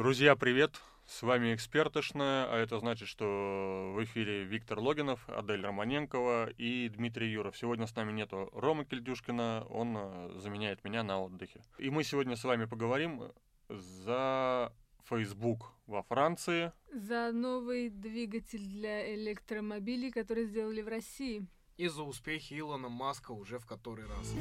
Друзья, привет! С вами «Экспертошная», а это значит, что в эфире Виктор Логинов, Адель Романенкова и Дмитрий Юров. Сегодня с нами нету Ромы Кельдюшкина, он э, заменяет меня на отдыхе. И мы сегодня с вами поговорим за Facebook во Франции. За новый двигатель для электромобилей, который сделали в России. И за успехи Илона Маска уже в который раз.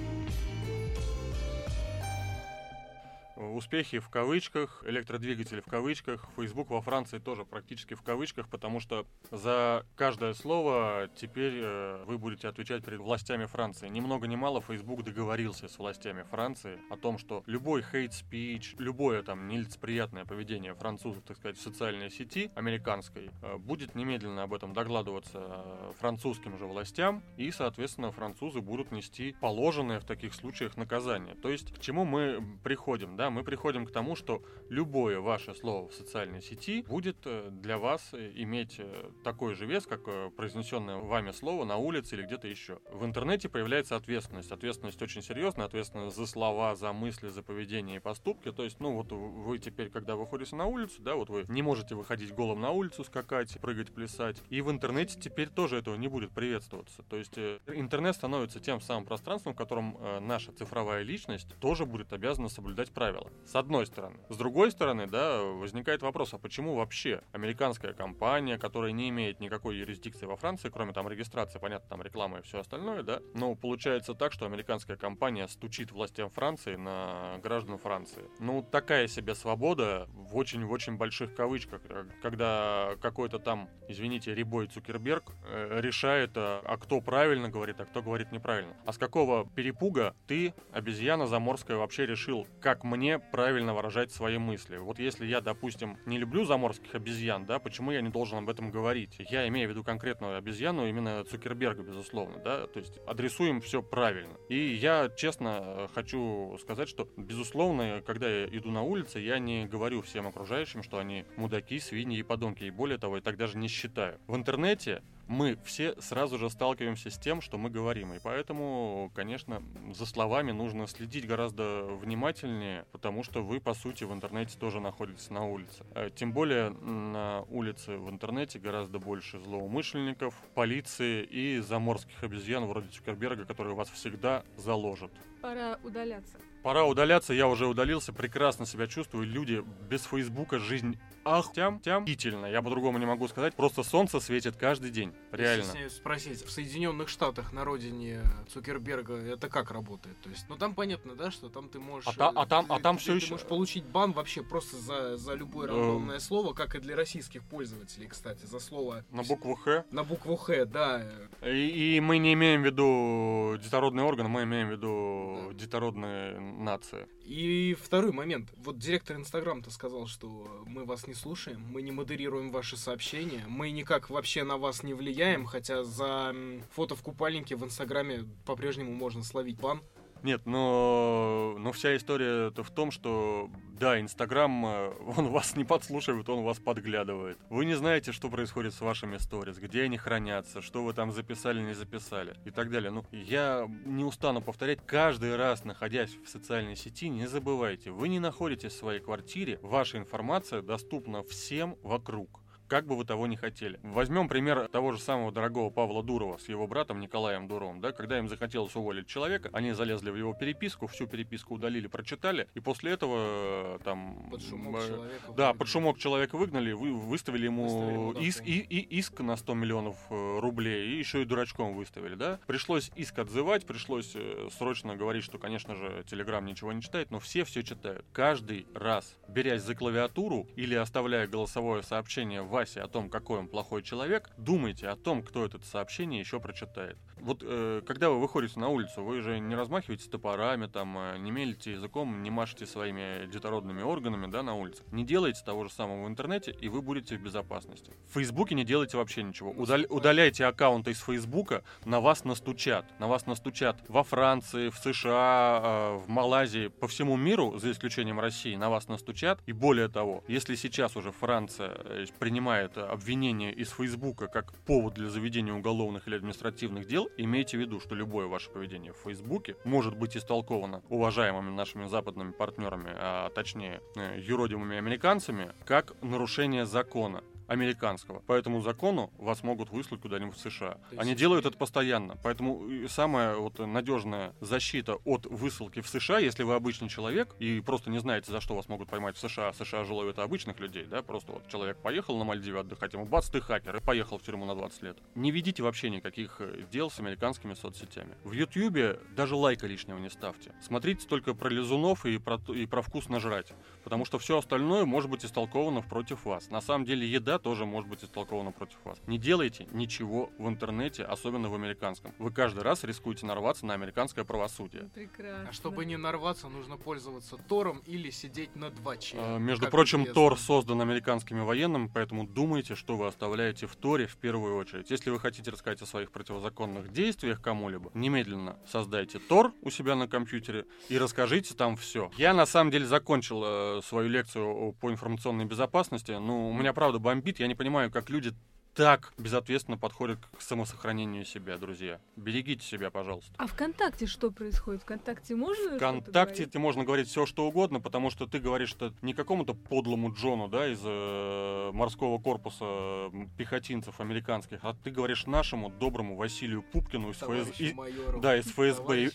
Успехи в кавычках, электродвигатели в кавычках, Facebook во Франции тоже практически в кавычках, потому что за каждое слово теперь э, вы будете отвечать перед властями Франции. Ни много ни мало Facebook договорился с властями Франции о том, что любой speech, любое там нелицеприятное поведение французов, так сказать, в социальной сети американской, э, будет немедленно об этом докладываться э, французским же властям, и, соответственно, французы будут нести положенное в таких случаях наказание. То есть, к чему мы приходим, да, мы приходим к тому, что любое ваше слово в социальной сети будет э, для вас э, иметь э, такой же вес, как произнесенное вами слово на улице или где-то еще. В интернете появляется ответственность. Ответственность очень серьезная, ответственность за слова, за мысли, за поведение и поступки. То есть, ну вот вы теперь, когда выходите на улицу, да, вот вы не можете выходить голым на улицу, скакать, прыгать, плясать. И в интернете теперь тоже этого не будет приветствоваться. То есть интернет становится тем самым пространством, в котором наша цифровая личность тоже будет обязана соблюдать правила правила. С одной стороны. С другой стороны, да, возникает вопрос, а почему вообще американская компания, которая не имеет никакой юрисдикции во Франции, кроме там регистрации, понятно, там реклама и все остальное, да, но получается так, что американская компания стучит властям Франции на граждан Франции. Ну, такая себе свобода в очень-очень больших кавычках, э, когда какой-то там, извините, Рибой Цукерберг э, решает, а, а кто правильно говорит, а кто говорит неправильно. А с какого перепуга ты, обезьяна заморская, вообще решил, как мне мне правильно выражать свои мысли. Вот если я, допустим, не люблю заморских обезьян, да, почему я не должен об этом говорить? Я имею в виду конкретную обезьяну, именно Цукерберга, безусловно, да, то есть адресуем все правильно. И я честно хочу сказать, что, безусловно, когда я иду на улице, я не говорю всем окружающим, что они мудаки, свиньи и подонки, и более того, я так даже не считаю. В интернете мы все сразу же сталкиваемся с тем, что мы говорим. И поэтому, конечно, за словами нужно следить гораздо внимательнее, потому что вы, по сути, в интернете тоже находитесь на улице. Э, тем более на улице в интернете гораздо больше злоумышленников, полиции и заморских обезьян вроде Цукерберга, которые вас всегда заложат. Пора удаляться. Пора удаляться, я уже удалился, прекрасно себя чувствую. Люди без Фейсбука жизнь ах, тям, тям, Я по-другому не могу сказать. Просто солнце светит каждый день. Реально. Если спросить, в Соединенных Штатах, на родине Цукерберга, это как работает? То есть, ну там понятно, да, что там ты можешь... А, та, а там, а там ты, все ты еще... можешь получить бан вообще просто за, за любое рандомное э... слово, как и для российских пользователей, кстати, за слово... На букву Х? На букву Х, да. И, и мы не имеем в виду детородный орган, мы имеем в виду да. детородная нация. И второй момент. Вот директор Инстаграм-то сказал, что мы вас не слушаем, мы не модерируем ваши сообщения, мы никак вообще на вас не влияем, хотя за фото в купальнике в Инстаграме по-прежнему можно словить бан. Нет, но, но вся история это в том, что да, Инстаграм, э, он вас не подслушивает, он вас подглядывает. Вы не знаете, что происходит с вашими сторис, где они хранятся, что вы там записали, не записали и так далее. Ну, я не устану повторять, каждый раз, находясь в социальной сети, не забывайте, вы не находитесь в своей квартире, ваша информация доступна всем вокруг как бы вы того не хотели. Возьмем пример того же самого дорогого Павла Дурова с его братом Николаем Дуровым. Да? Когда им захотелось уволить человека, они залезли в его переписку, всю переписку удалили, прочитали, и после этого э, там... Под шумок э, человека Да, выгнали. под шумок человека выгнали, вы, выставили ему, выставили иск, и, и, иск на 100 миллионов э, рублей, и еще и дурачком выставили, да? Пришлось иск отзывать, пришлось срочно говорить, что, конечно же, Телеграм ничего не читает, но все все читают. Каждый раз, берясь за клавиатуру или оставляя голосовое сообщение в Васе о том, какой он плохой человек, думайте о том, кто это сообщение еще прочитает. Вот э, когда вы выходите на улицу, вы же не размахиваете топорами, там, э, не мелите языком, не машете своими детородными органами, да, на улице. Не делайте того же самого в интернете, и вы будете в безопасности. В Фейсбуке не делайте вообще ничего. Удаль, удаляйте аккаунты из Фейсбука, на вас настучат. На вас настучат во Франции, в США, э, в Малайзии, по всему миру, за исключением России, на вас настучат. И более того, если сейчас уже Франция э, принимает обвинение из Фейсбука как повод для заведения уголовных или административных дел, имейте в виду, что любое ваше поведение в Фейсбуке может быть истолковано уважаемыми нашими западными партнерами, а точнее э, юродивыми американцами, как нарушение закона американского. По этому закону вас могут выслать куда-нибудь в США. есть Они делают это постоянно. Поэтому самая вот надежная защита от высылки в США, если вы обычный человек и просто не знаете, за что вас могут поймать в США, а США же ловят обычных людей, да, просто вот человек поехал на Мальдивы отдыхать, ему бац, ты хакер, и поехал в тюрьму на 20 лет. Не ведите вообще никаких э, дел с американскими соцсетями. В Ютьюбе даже лайка лишнего не ставьте. Смотрите только про лизунов и про, и про вкус нажрать. Потому что все остальное может быть истолковано против вас. На самом деле еда тоже может быть истолкована против вас. Не делайте ничего в интернете, особенно в американском. Вы каждый раз рискуете нарваться на американское правосудие. Прекрасно. А чтобы не нарваться, нужно пользоваться Тором или сидеть на 2Ч. А, Между как прочим, известно. Тор создан американскими военными, поэтому думайте, что вы оставляете в Торе в первую очередь. Если вы хотите рассказать о своих противозаконных действиях кому-либо, немедленно создайте Тор у себя на компьютере и расскажите там все. Я на самом деле закончил э, свою лекцию по информационной безопасности. Ну, у меня правда бомбит. Я не понимаю, как люди так безответственно подходят к самосохранению себя, друзья. Берегите себя, пожалуйста. А ВКонтакте что происходит? ВКонтакте можно ВКонтакте ты можно говорить все, что угодно, потому что ты говоришь что не какому-то подлому Джону, да, из э, морского корпуса пехотинцев американских, а ты говоришь нашему доброму Василию Пупкину из ФС... Товарищу и- майору. да, из ФСБ.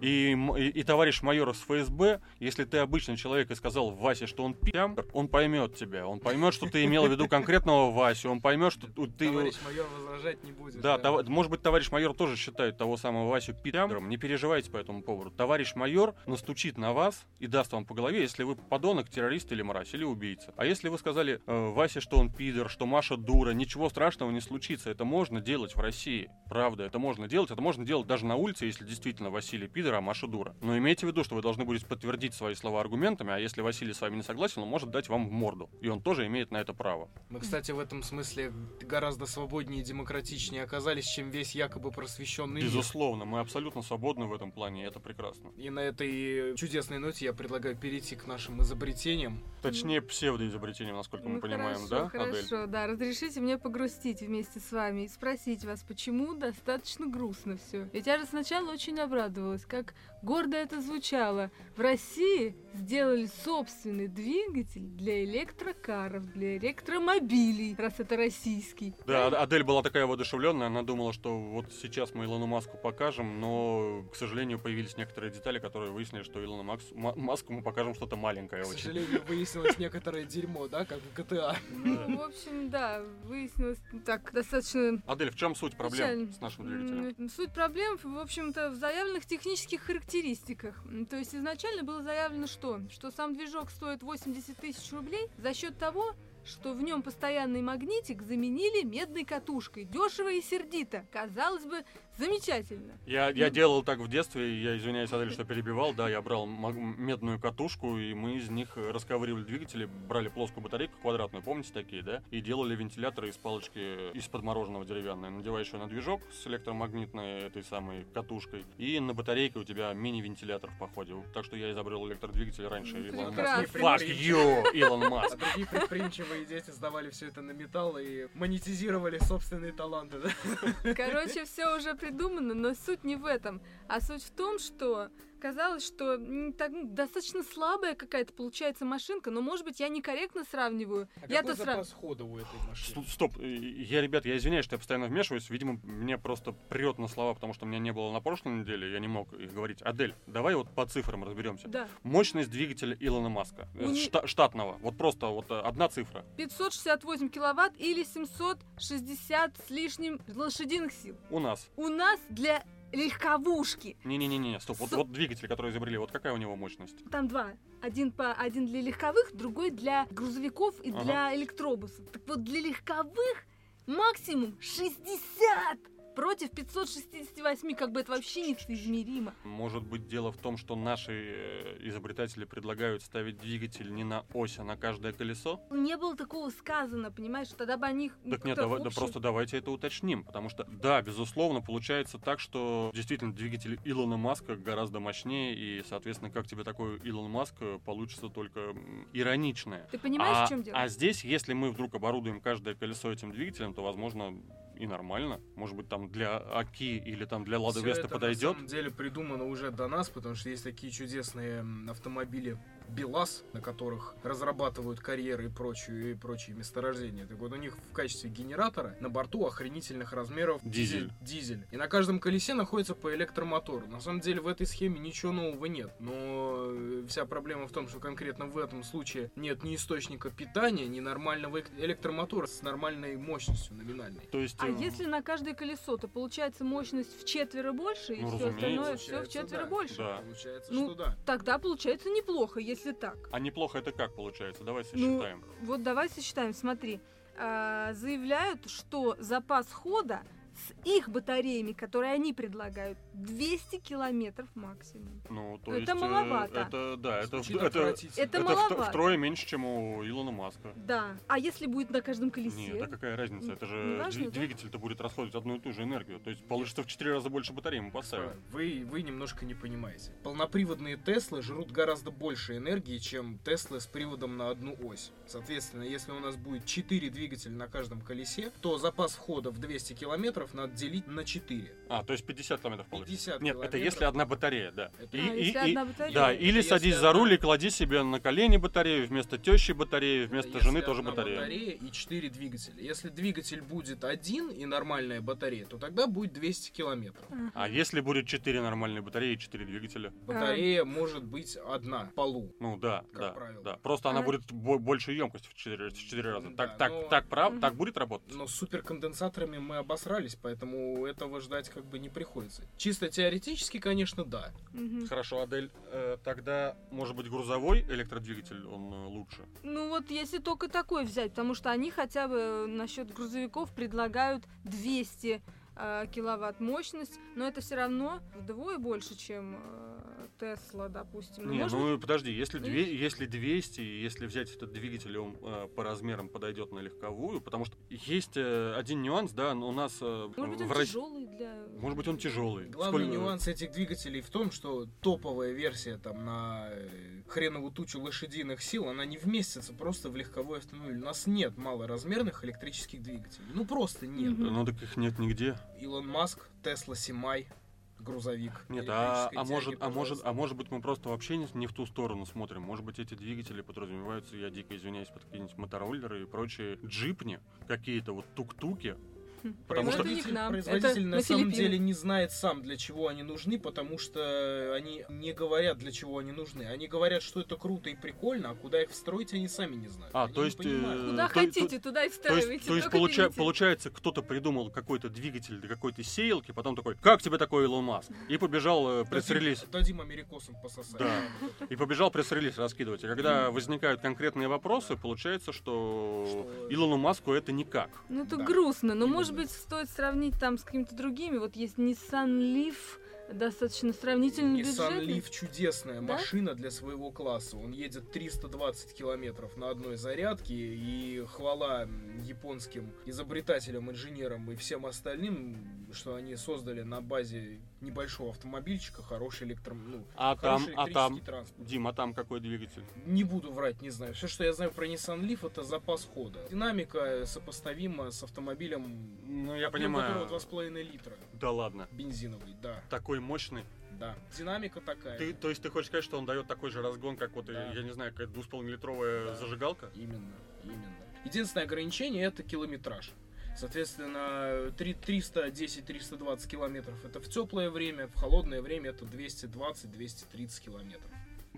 И, и- и товарищ майор из ФСБ, если ты обычный человек и сказал Васе, что он пьян, он поймет тебя. Он поймет, что ты имел в виду конкретного Васю. Он поймет, что ты... Товарищ майор возражать не будет. Да, това- может быть, товарищ майор тоже считает того самого Васю пидором. Не переживайте по этому поводу. Товарищ майор настучит на вас и даст вам по голове, если вы подонок, террорист или мразь, или убийца. А если вы сказали э, Васе, что он пидор, что Маша дура, ничего страшного не случится. Это можно делать в России. Правда, это можно делать. Это можно делать даже на улице, если действительно Василий пидор, а Маша дура. Но имейте в виду, что вы должны будете подтвердить свои слова аргументами, а если Василий с вами не согласен, он может дать вам в морду. И он тоже имеет на это право. Мы, кстати, в этом смысле гораздо свободнее и демократичнее оказались, чем весь якобы просвещенный мир. Безусловно, мы абсолютно свободны в этом плане, и это прекрасно. И на этой чудесной ноте я предлагаю перейти к нашим изобретениям. Точнее, псевдоизобретением, насколько мы Ну, понимаем, хорошо, да, Адель? Хорошо, да. Разрешите мне погрустить вместе с вами и спросить вас, почему достаточно грустно все. Ведь я же сначала очень обрадовалась, как гордо это звучало. В России сделали собственный двигатель для электрокаров, для электромобилей, раз это российский. Да, Ад- Адель была такая воодушевленная, она думала, что вот сейчас мы Илону Маску покажем, но, к сожалению, появились некоторые детали, которые выяснили, что Илону Макс, Ма- Маску мы покажем что-то маленькое К очень. сожалению, выяснилось некоторое дерьмо, да, как в GTA. Ну, в общем, да, выяснилось так достаточно Адель, в чем суть проблем с нашим двигателем? Суть проблем, в общем-то, в заявленных технических характеристиках. То есть изначально было заявлено что? Что сам движок стоит 80 тысяч рублей за счет того, что в нем постоянный магнитик заменили медной катушкой. Дешево и сердито. Казалось бы, замечательно. Я, я делал так в детстве, я извиняюсь, Адель, что перебивал, да, я брал медную катушку, и мы из них расковыривали двигатели, брали плоскую батарейку квадратную, помните такие, да, и делали вентиляторы из палочки из-под мороженого деревянной, надеваешь ее на движок с электромагнитной этой самой катушкой, и на батарейке у тебя мини-вентилятор в походе. Так что я изобрел электродвигатель раньше Илона Маска. Fuck you, Илон А Маск. другие предприимчивые дети сдавали все это на металл и монетизировали собственные таланты, да? Короче, все уже придумано, но суть не в этом. А суть в том, что казалось, что так, достаточно слабая какая-то получается машинка, но, может быть, я некорректно сравниваю. А Я-то какой сра- запас хода у этой машины? Ст- Стоп, э, я, ребят, я извиняюсь, что я постоянно вмешиваюсь. Видимо, мне просто прет на слова, потому что меня не было на прошлой неделе, я не мог их говорить. Адель, давай вот по цифрам разберемся. Да. Мощность двигателя Илона Маска, э, У шта- штатного, вот просто вот э, одна цифра. 568 киловатт или 760 с лишним лошадиных сил. У нас. У нас для легковушки. Не-не-не, стоп, вот, вот двигатель, который изобрели, вот какая у него мощность? Там два. Один, по, один для легковых, другой для грузовиков и Ага. для электробусов. Так вот, для легковых максимум 60 против 568, как бы это вообще несоизмеримо. Может быть, дело в том, что наши э, изобретатели предлагают ставить двигатель не на ось, а на каждое колесо? Не было такого сказано, понимаешь, тогда бы они... Так нет, давай- да просто давайте это уточним, потому что, да, безусловно, получается так, что действительно двигатель Илона Маска гораздо мощнее, и, соответственно, как тебе такой Илон Маск, э, получится только ироничное. Ты понимаешь, а, в чем дело? а здесь, если мы вдруг оборудуем каждое колесо этим двигателем, то, возможно, и нормально. Может быть, там для Аки или там для Лада Веста подойдет. на самом деле придумано уже до нас, потому что есть такие чудесные автомобили БелАЗ, на которых разрабатывают карьеры и прочие, и прочие месторождения. Так вот, у них в качестве генератора на борту охренительных размеров Дизель. дизель. И на каждом колесе находится по электромотору. На самом деле в этой схеме ничего нового нет. Но э, вся проблема в том, что конкретно в этом случае нет ни источника питания, ни нормального электромотора с нормальной мощностью номинальной. То есть, А э, если на каждое колесо, то получается мощность в четверо больше, и Ну, все остальное все в четверо да. больше. Да. Получается, Ну, что да. Тогда получается неплохо, если так. А неплохо это как получается? Давай Ну, сосчитаем. Вот давай сосчитаем, смотри. А, заявляют, что запас хода с их батареями, которые они предлагают, 200 километров максимум. Ну, то это есть, э, маловато. Это, да, это, Звучит это, это. Это маловато. втрое меньше, чем у Илона Маска. Да. А если будет на каждом колесе? Нет, а какая разница? Это же важно, дви- да? двигатель-то будет расходовать одну и ту же энергию. То есть получится в 4 раза больше батареи мы поставим. Вы, вы немножко не понимаете. Полноприводные Теслы жрут гораздо больше энергии, чем Теслы с приводом на одну ось. Соответственно, если у нас будет 4 двигателя на каждом колесе, то запас хода в 200 километров надо делить на 4. А, то есть 50 километров получится. 50 Нет, это километров. если одна батарея, да. Это- И- А, и- если и- одна батарея? Да, Это или садись за одна- руль и клади себе на колени батарею, вместо тещи батарею, вместо Если жены тоже одна батарея. батарея и 4 двигателя. Если двигатель будет один и нормальная батарея, то тогда будет 200 километров. А если будет 4 нормальные батареи и 4 двигателя? Батарея может быть одна в полу. Ну да, Как да, правило. да. Просто она А- будет бо- больше емкость в 4, раза. Да, Так, так, но- так, прав, так будет работать? Но с суперконденсаторами мы обосрались, поэтому этого ждать как бы не приходится. Чисто теоретически, конечно, да. Мгм. Хорошо, Адель, э, тогда, может быть, грузовой электродвигатель, он э, лучше? Ну вот если только такой взять, потому что они хотя бы насчет грузовиков предлагают 200 э, киловатт мощность, но это все равно вдвое больше, чем э, Тесла, допустим. Ну, Не, может ну подожди, если, две, если 200, и если взять этот двигатель, он э, по размерам подойдет на легковую, потому что есть э, один нюанс, да, но у нас э, Может быть, он в Рос- тяжелый для... Может быть, он тяжелый. Главный Сколько- нюанс этих двигателей в том, что топовая версия там на хреновую тучу лошадиных сил, она не вместится просто в легковой автомобиль. У нас нет малоразмерных электрических двигателей. Ну просто нет. Мгм. Ну так их нет нигде. Илон Маск, Тесла Симай, грузовик. Нет, а, а может, а может, а может быть мы просто вообще не, не в ту сторону смотрим. Может быть эти двигатели подразумеваются, я дико извиняюсь, под какие-нибудь мотороллеры и прочие джипни, какие-то вот тук-туки. Потому что это производитель это на, на самом деле не знает сам, для чего они нужны, потому что они не говорят, для чего они нужны. Они говорят, что это круто и прикольно, а куда их встроить, они сами не знают. А, Они то есть, понимают. э, Куда то- хотите, туда и То встраивайте. есть, то есть получа- получается, кто-то придумал какой-то двигатель для какой-то сеялки, потом такой, как тебе такой Илон Маск? И побежал э, Дадим- пресс-релиз. Дадим америкосам пососать. Да. И побежал пресс-релиз раскидывать. И когда возникают конкретные вопросы, получается, что Что- Илону Маску это никак. Ну, это Да, грустно, но, именно. Может быть, стоит сравнить там с какими-то другими. Вот есть Nissan Leaf, достаточно сравнительно Nissan бюджетный. Leaf чудесная Да? машина для своего класса. Он едет 320 километров на одной зарядке, и хвала японским изобретателям, инженерам и всем остальным, что они создали на базе небольшого автомобильчика хороший электро... Ну, А там, хороший а там, транспорт. Дим, а там какой двигатель? Не буду врать, не знаю. Все, что я знаю про Nissan Leaf, это запас хода. Динамика сопоставима с автомобилем, Ну, я понимаю. которого 2,5 литра. Да ладно. Бензиновый, да, Такой мощный. да. Динамика такая. Ты, то есть ты хочешь сказать, что он дает такой же разгон, как вот, э, Да. я не знаю, какая 2,5-литровая Да. зажигалка? Именно, именно. Единственное ограничение это километраж. Соответственно, три- 310-320 километров это в теплое время, в холодное время это 220-230 километров.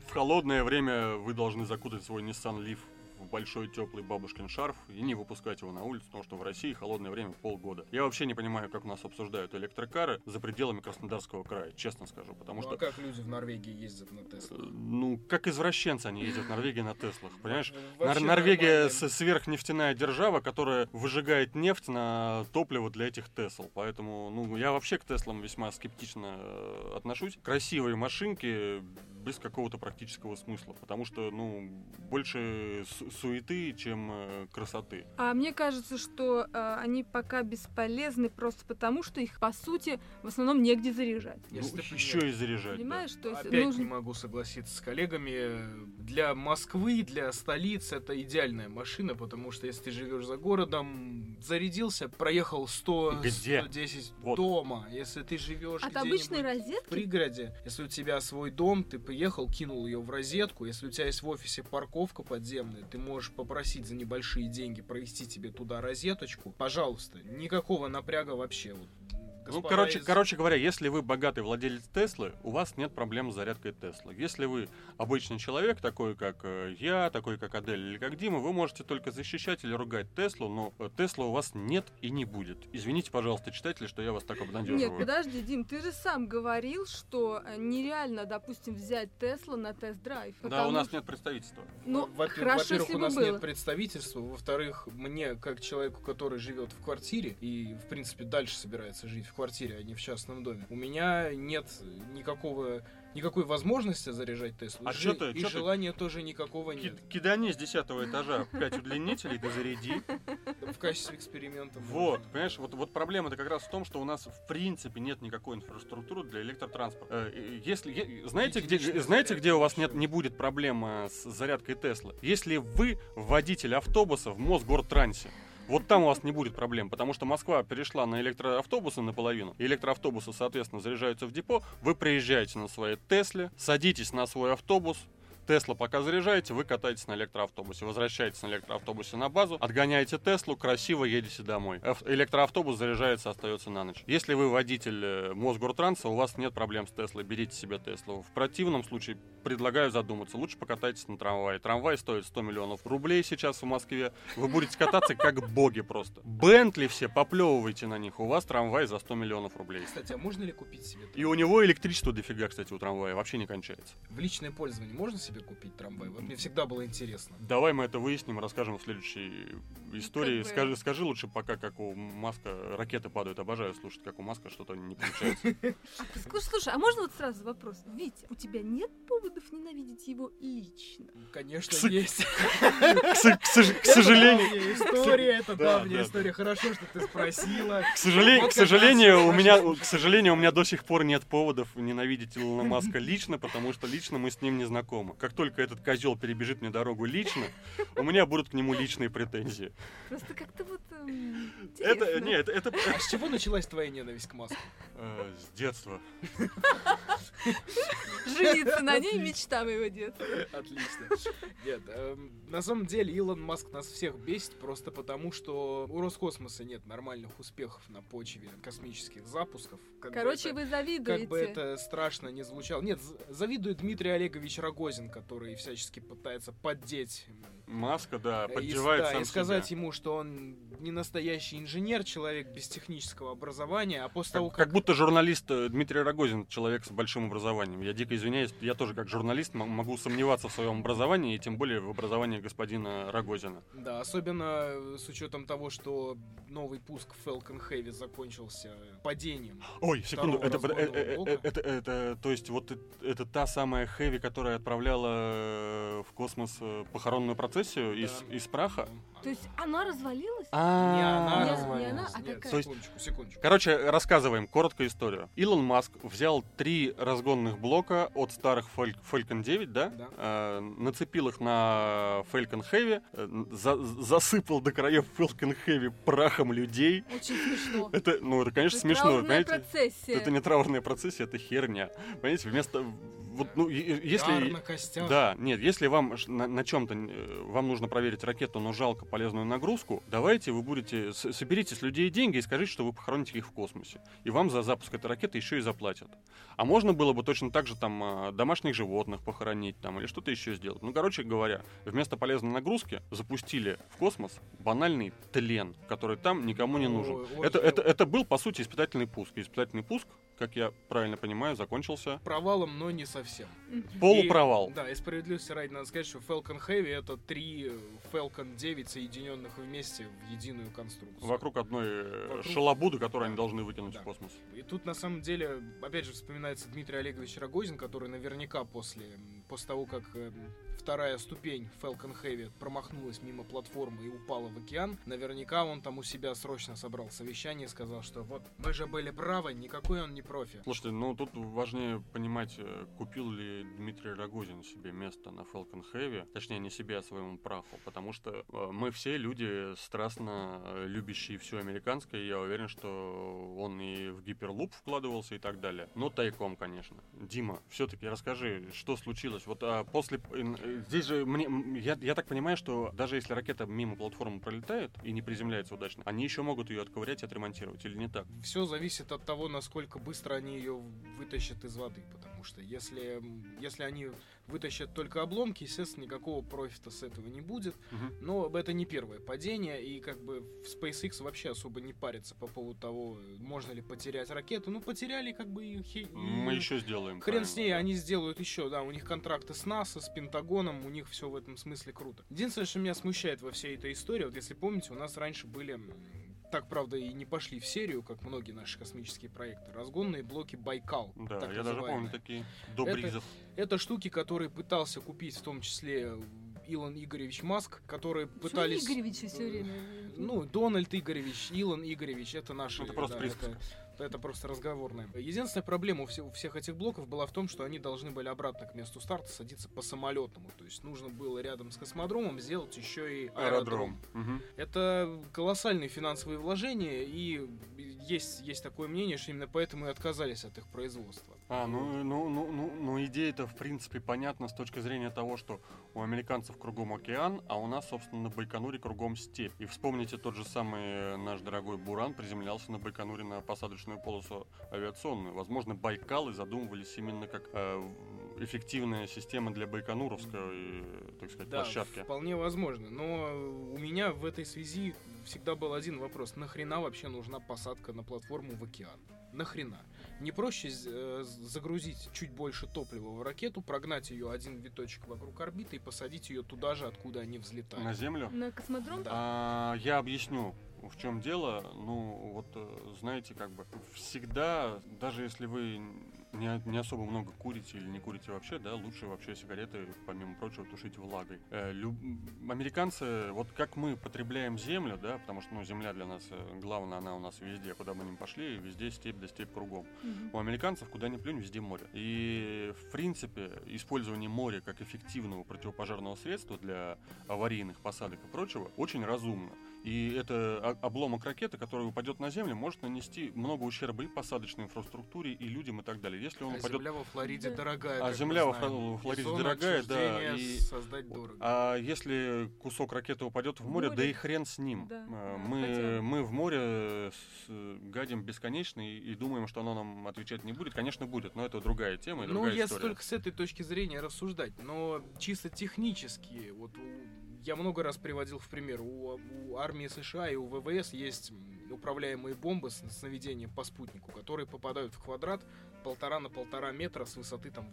В холодное время вы должны закутать свой Nissan Leaf в большой теплый бабушкин шарф и не выпускать его на улицу, потому что в России холодное время полгода. Я вообще не понимаю, как у нас обсуждают электрокары за пределами Краснодарского края, честно скажу, потому ну, что а как люди в Норвегии ездят на э, Тесле? ну, как извращенцы они ездят в Норвегии на Теслах, понимаешь? Нор- Норвегия сверхнефтяная держава, которая выжигает нефть на топливо для этих Тесл. Поэтому, ну, я вообще к Теслам весьма скептично э, отношусь. Красивые машинки, без какого-то практического смысла, потому что, ну, больше су- суеты, чем э, красоты. А мне кажется, что э, они пока бесполезны просто потому, что их, по сути, в основном негде заряжать. Если Ну, еще и заряжать. да. Понимаешь, то есть Опять нужно... не могу согласиться с коллегами. Для Москвы, для столицы это идеальная машина, потому что если ты живешь за городом, зарядился, проехал 100, Где? 110 Вот. дома. Если ты живешь От обычной в розетки пригороде, если у тебя свой дом, ты поехал, кинул ее в розетку, если у тебя есть в офисе парковка подземная, ты можешь попросить за небольшие деньги провести тебе туда розеточку, пожалуйста, никакого напряга вообще. Вот, Ну, господа короче, из- короче говоря, если вы богатый владелец Теслы, у вас нет проблем с зарядкой Теслы. Если вы обычный человек, такой как э, я, такой как Адель или как Дима, вы можете только защищать или ругать Теслу, но э, Тесла у вас нет и не будет. Извините, пожалуйста, читатели, что я вас так обнадеживаю. Нет, подожди, Дим, ты же сам говорил, что э, нереально, допустим, взять Тесла на тест-драйв. Да, у нас что- нет представительства. Ну, Во- хорошо, во-первых, у нас было. нет представительства. Во-вторых, мне, как человеку, который живет в квартире и, в принципе, дальше собирается жить в квартире, а не в частном доме, у меня нет никакого никакой возможности заряжать Теслу. А и же- ты- и чё ты- желания тоже никакого нет. Ки- Кидани с десятого этажа 5 удлинителей, да заряди. В качестве эксперимента. Вот, можно. понимаешь, вот, вот проблема-то как раз в том, что у нас в принципе нет никакой инфраструктуры для электротранспорта. Э, э, Если, знаете, где, знаете, где у вас нет, не будет проблема с зарядкой Теслы? Если вы водитель автобуса в Мосгортрансе. Вот там у вас не будет проблем, потому что Москва перешла на электроавтобусы наполовину. Электроавтобусы, соответственно, заряжаются в депо. Вы приезжаете на своей Тесле, садитесь на свой автобус, Тесла пока заряжаете, вы катаетесь на электроавтобусе, возвращаетесь на электроавтобусе на базу, отгоняете Теслу, красиво едете домой. Ав- Электроавтобус заряжается, остается на ночь. Если вы водитель э, Мосгортранса, у вас нет проблем с Теслой, берите себе Теслу. В противном случае предлагаю задуматься, лучше покатайтесь на трамвае. Трамвай стоит 100 миллионов рублей сейчас в Москве. Вы будете кататься как боги просто. Бентли все, поплевывайте на них, у вас трамвай за 100 миллионов рублей. Кстати, а можно ли купить себе И у него электричество дофига, кстати, у трамвая, вообще не кончается. в личное пользование можно себе купить трамвай? Вот мне всегда было интересно. Давай мы это выясним, расскажем в следующей истории. Как бы- Скажи, скажи лучше пока, как у Маска ракеты падают. Обожаю слушать, как у Маска что-то не получается. Слушай, слушай, а можно вот сразу вопрос? Витя, у тебя нет поводов ненавидеть его лично? Конечно, есть. К сожалению, Давняя история, это Да, давняя да. история. Хорошо, что ты спросила. к сожалению, у меня, к сожалению, у меня до сих пор нет поводов ненавидеть Илона Маска лично, потому что лично мы с ним не знакомы. Как только этот козел перебежит мне дорогу лично, у меня будут к нему личные претензии. Просто как-то вот эм, Это, нет, это, А с чего началась твоя ненависть к Маску? э, с детства. Жениться на ней мечта моего детства. Отлично. Нет, эм, на самом деле Илон Маск нас всех бесит просто потому, что у Роскосмоса нет нормальных успехов на почве космических запусков. Как Короче, вы Как завидуете. бы это страшно не звучало. Нет, завидует Дмитрий Олегович Рогозин, который всячески пытается поддеть Маска, да, э, и, поддевает да, сам и сказать себя. ему, что он не настоящий инженер, человек без технического образования, а после того, Как, как... как будто журналист э, Дмитрий Рогозин человек с большим образованием. Я дико извиняюсь, я тоже как журналист могу сомневаться в своем образовании, и тем более в образовании господина Рогозина. Да, особенно э, с учетом того, что новый пуск Falcon Heavy закончился падением. Ой, секунду, это, разгонного э, э, блока. э, это, это, то есть вот это, это та самая Хэви, которая отправляла э, в космос э, похоронную процессию из, Да. из праха? Да. То есть она развалилась? А, Не она Не- развалилась. не она, а Нет, какая? То есть- секундочку, секундочку. Короче, рассказываем короткую историю. Илон Маск взял три разгонных блока от старых Falcon 9, да? Да. Э, нацепил их на Falcon Heavy, э, за- засыпал до краев Falcon Heavy прахом людей. Очень смешно. Это, ну, это, конечно, Это смешно, траурная знаете? процессия. Это не траурная процессия, это херня. Понимаете, вместо... Вот, ну, если... На костях. Да, нет, если вам ш- на, чем-то вам нужно проверить ракету, но жалко полезную нагрузку, давайте вы будете с- соберите с людей деньги и скажите, что вы похороните их в космосе, и вам за запуск этой ракеты еще и заплатят. А можно было бы точно так же там а, домашних животных похоронить там или что-то еще сделать. Ну, короче говоря, вместо полезной нагрузки запустили в космос банальный тлен, который там никому не нужен. Ой, ой, Это, ой. это, это был, по сути, испытательный пуск. И Испытательный пуск, как я правильно понимаю, закончился Провалом, но не совсем. полупровал. И, да, и справедливости ради надо сказать, что Falcon Heavy это три Falcon 9 соединенных вместе в единую конструкцию. Вокруг одной э, Вокруг- шалобуды, которую они должны выкинуть Да. в космос. И тут на самом деле, опять же, вспоминается Дмитрий Олегович Рогозин, который наверняка после, после того, как э, вторая ступень Falcon Heavy промахнулась мимо платформы и упала в океан, наверняка он там у себя срочно собрал совещание и сказал, что вот мы же были правы, никакой он не профи. Слушайте, ну тут важнее понимать, э, купил ли Дмитрий Рогозин себе место на Falcon Heavy, точнее не себе, а своему праху, потому что э, мы все люди страстно э, любящие все американское, я уверен, что он и в гиперлуп вкладывался и так далее. Но тайком, конечно. Дима, все-таки расскажи, что случилось? Вот а, после... Здесь же мне... Я, я так понимаю, что даже если ракета мимо платформы пролетает и не приземляется удачно, они еще могут ее отковырять и отремонтировать, или не так? Все зависит от того, насколько быстро они ее вытащат из воды, потому что если, если они вытащат только обломки, естественно, никакого профита с этого не будет. Но это не первое падение, и как бы в SpaceX вообще особо не парится по поводу того, можно ли потерять ракету. Ну, потеряли как бы и... Мы еще сделаем. Хрен с ней, да. они сделают еще, да, у них контракты с НАСА, с Пентагоном, у них все в этом смысле круто. Единственное, что меня смущает во всей этой истории, вот если помните, у нас раньше были, так, правда, и не пошли в серию, как многие наши космические проекты, разгонные блоки Байкал. Да, так я даже помню такие до Это- Бризов. Это штуки, которые пытался купить в том числе Илон Игоревич Маск, которые Почему пытались... Игоревича все время? Ну, Дональд Игоревич, Илон Игоревич, это наши... Это просто да, присказка. это, это просто разговорное. Единственная проблема у, все- у всех этих блоков была в том, что они должны были обратно к месту старта садиться по самолетному. То есть нужно было рядом с космодромом сделать еще и аэродром. Аэродром. Мгм. Это колоссальные финансовые вложения, и есть, есть такое мнение, что именно поэтому и отказались от их производства. А, ну, ну, ну, ну, ну идея-то, в принципе, понятна с точки зрения того, что у американцев кругом океан, а у нас, собственно, на Байконуре кругом степь. И вспомните, тот же самый э, наш дорогой Буран приземлялся на Байконуре на посадочную полосу авиационную. Возможно, Байкалы задумывались именно как э, эффективная система для Байконуровской, э, так сказать, Да, площадки. вполне возможно. Но у меня в этой связи всегда был один вопрос. Нахрена вообще нужна посадка на платформу в океан? Нахрена? Не проще э, загрузить чуть больше топлива в ракету, прогнать ее один виточек вокруг орбиты и посадить ее туда же, откуда они взлетают. На Землю? На космодром? Да. А, я объясню, в чем дело. Ну, вот, э, знаете, как бы всегда, даже если вы не, не особо много курите или не курите вообще, да, лучше вообще сигареты, помимо прочего, тушить влагой. Э, люб- Американцы, вот как мы потребляем землю, да, потому что, ну, земля для нас, э, главное, она у нас везде, куда мы ни пошли, везде степь да степь кругом. Мгм. У американцев куда ни плюнь, везде море. И, в принципе, использование моря как эффективного противопожарного средства для аварийных посадок и прочего очень разумно. И это обломок ракеты, который упадет на землю, может нанести много ущерба и посадочной инфраструктуре, и людям, и так далее. Если он А упадет... земля во Флориде Да. дорогая. А как земля мы во Флориде зону дорогая, да, и- создать дорого. А если кусок ракеты упадет в море, море. да и хрен с ним. Да, А, мы, хотя мы в море с- гадим бесконечно и, и думаем, что оно нам отвечать не будет. Конечно, будет, но это другая тема и Ну, другая если история. С этой точки зрения рассуждать, но чисто технически, вот у- я много раз приводил в пример, у, у армии США и у ВВС есть управляемые бомбы с, с наведением по спутнику, которые попадают в квадрат полтора на полтора метра с высоты там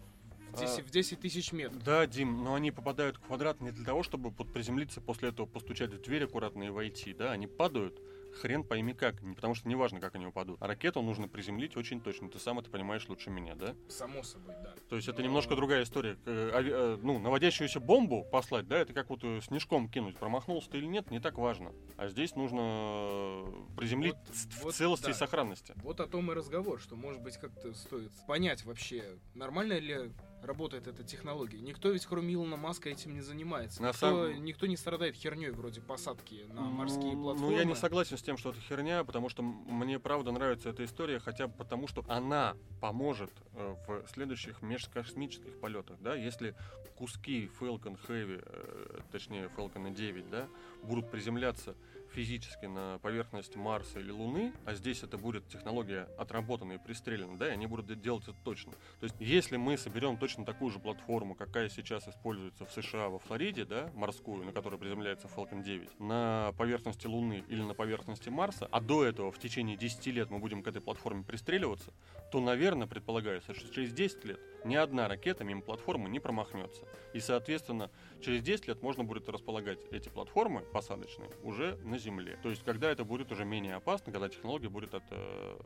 в 10, А, в 10 тысяч метров. Да, Дим, но они попадают в квадрат не для того, чтобы приземлиться, после этого постучать в дверь аккуратно и войти, да, они падают, хрен пойми как, потому что неважно, как они упадут. А ракету нужно приземлить очень точно, ты сам это понимаешь лучше меня, да? Само собой, да. То есть это Но- немножко другая история. Э, э, ну, наводящуюся бомбу послать, да, это как вот э, снежком кинуть, промахнулся ты или нет, не так важно. А здесь нужно приземлить Вот- в вот целости и да. сохранности. Вот о том и разговор, что, может быть, как-то стоит понять вообще, нормально ли работает эта технология. Никто ведь, кроме Илона Маска, этим не занимается. На никто, самом- никто не страдает херней вроде посадки на морские Ну, платформы. Ну, я не согласен с тем, что это херня, потому что мне правда нравится эта история, хотя бы потому, что она поможет э, в следующих межкосмических полетах, да, если куски Falcon Heavy, э, точнее Falcon 9, да, будут приземляться физически на поверхность Марса или Луны, а здесь это будет технология отработанная и пристрелена, да, и они будут делать это точно. То есть, если мы соберем точно такую же платформу, какая сейчас используется в США, во Флориде, да, морскую, на которой приземляется Falcon 9, на поверхности Луны или на поверхности Марса, а до этого в течение 10 лет мы будем к этой платформе пристреливаться, то, наверное, предполагается, что через 10 лет ни одна ракета мимо платформы не промахнется. И, соответственно, через 10 лет можно будет располагать эти платформы посадочные уже на Земле. То есть, когда это будет уже менее опасно, когда технология будет от, э,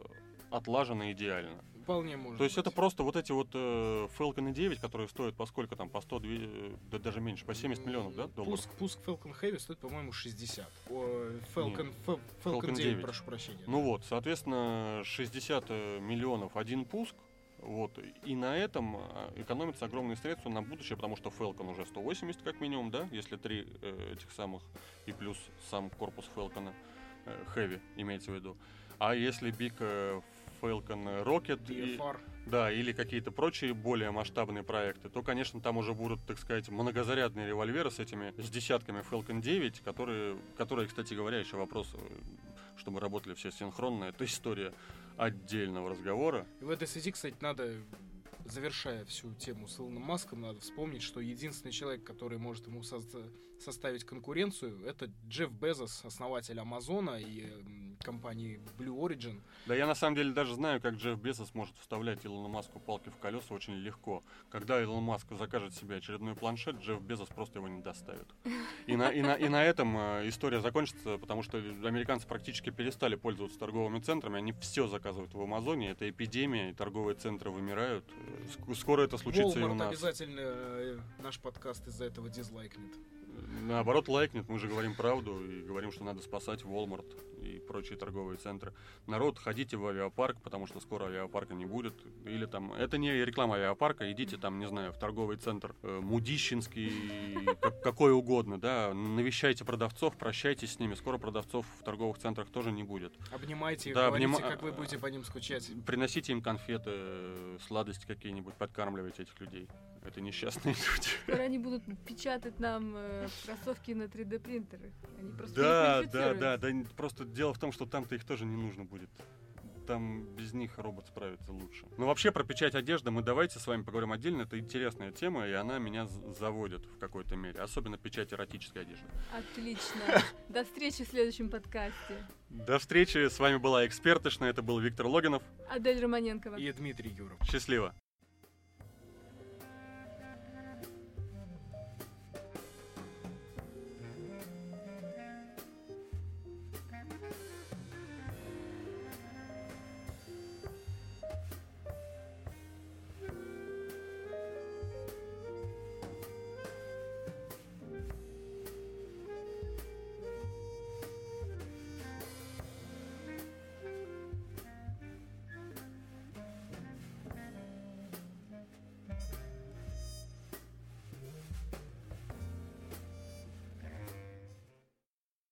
отлажена идеально. Вполне может То есть быть. это просто вот эти вот э, Falcon 9, которые стоят по сколько там, по 100, две- да даже меньше, по 70 миллионов, да, долларов? Пуск, пуск Falcon Heavy стоит, по-моему, 60. О, Falcon, Falcon, Falcon 9, 9. прошу прощения. Ну вот, соответственно, 60 э, миллионов один пуск, вот, и на этом а, экономятся огромные средства на будущее, потому что Falcon уже 180 как минимум, да, если три э, этих самых, и плюс сам корпус Falcon, э, Heavy имеется в виду. А если Big э, Falcon Rocket и, да, или какие-то прочие более масштабные проекты, то, конечно, там уже будут, так сказать, многозарядные револьверы с этими, с десятками Falcon 9, которые, которые, кстати говоря, еще вопрос, э, чтобы работали все синхронно, это история отдельного разговора. И в этой связи, кстати, надо, завершая всю тему с Илоном Маском, надо вспомнить, что единственный человек, который может ему созда- составить конкуренцию, это Джефф Безос, основатель Амазона и м, компании Blue Origin. Да я на самом деле даже знаю, как Джефф Безос может вставлять Илону Маску палки в колеса очень легко. Когда Илон Маск закажет себе очередной планшет, Джефф Безос просто его не доставит. И на, и на, и на этом э, история закончится, потому что американцы практически перестали пользоваться торговыми центрами, они все заказывают в Амазоне, это эпидемия, и торговые центры вымирают. Э, ск- Скоро это случится и у Walmart нас. обязательно э, наш подкаст из-за этого дизлайкнет. Наоборот, лайкнет, мы же говорим правду и говорим, что надо спасать Walmart и прочие торговые центры. Народ, ходите в авиапарк, потому что скоро авиапарка не будет. Или там, это не реклама авиапарка, идите там, не знаю, в торговый центр э, Мудищинский, как- какой угодно, да, навещайте продавцов, прощайтесь с ними. Скоро продавцов в торговых центрах тоже не будет. Обнимайте их, Да, говорите, как вы будете по ним скучать. Приносите им конфеты, сладости какие-нибудь, подкармливайте этих людей. Это несчастные люди. Скоро они будут печатать нам э, кроссовки на 3D принтеры. Они просто Да, да, да, да. Просто дело в том, что там-то их тоже не нужно будет. Там без них робот справится лучше. Ну, вообще, про печать одежды мы давайте с вами поговорим отдельно. Это интересная тема, и она меня заводит в какой-то мере. Особенно печать эротической одежды. Отлично. До встречи в следующем подкасте. До встречи. С вами была Экспертышна. Это был Виктор Логинов. Адель Романенкова. И Дмитрий Юров. Счастливо.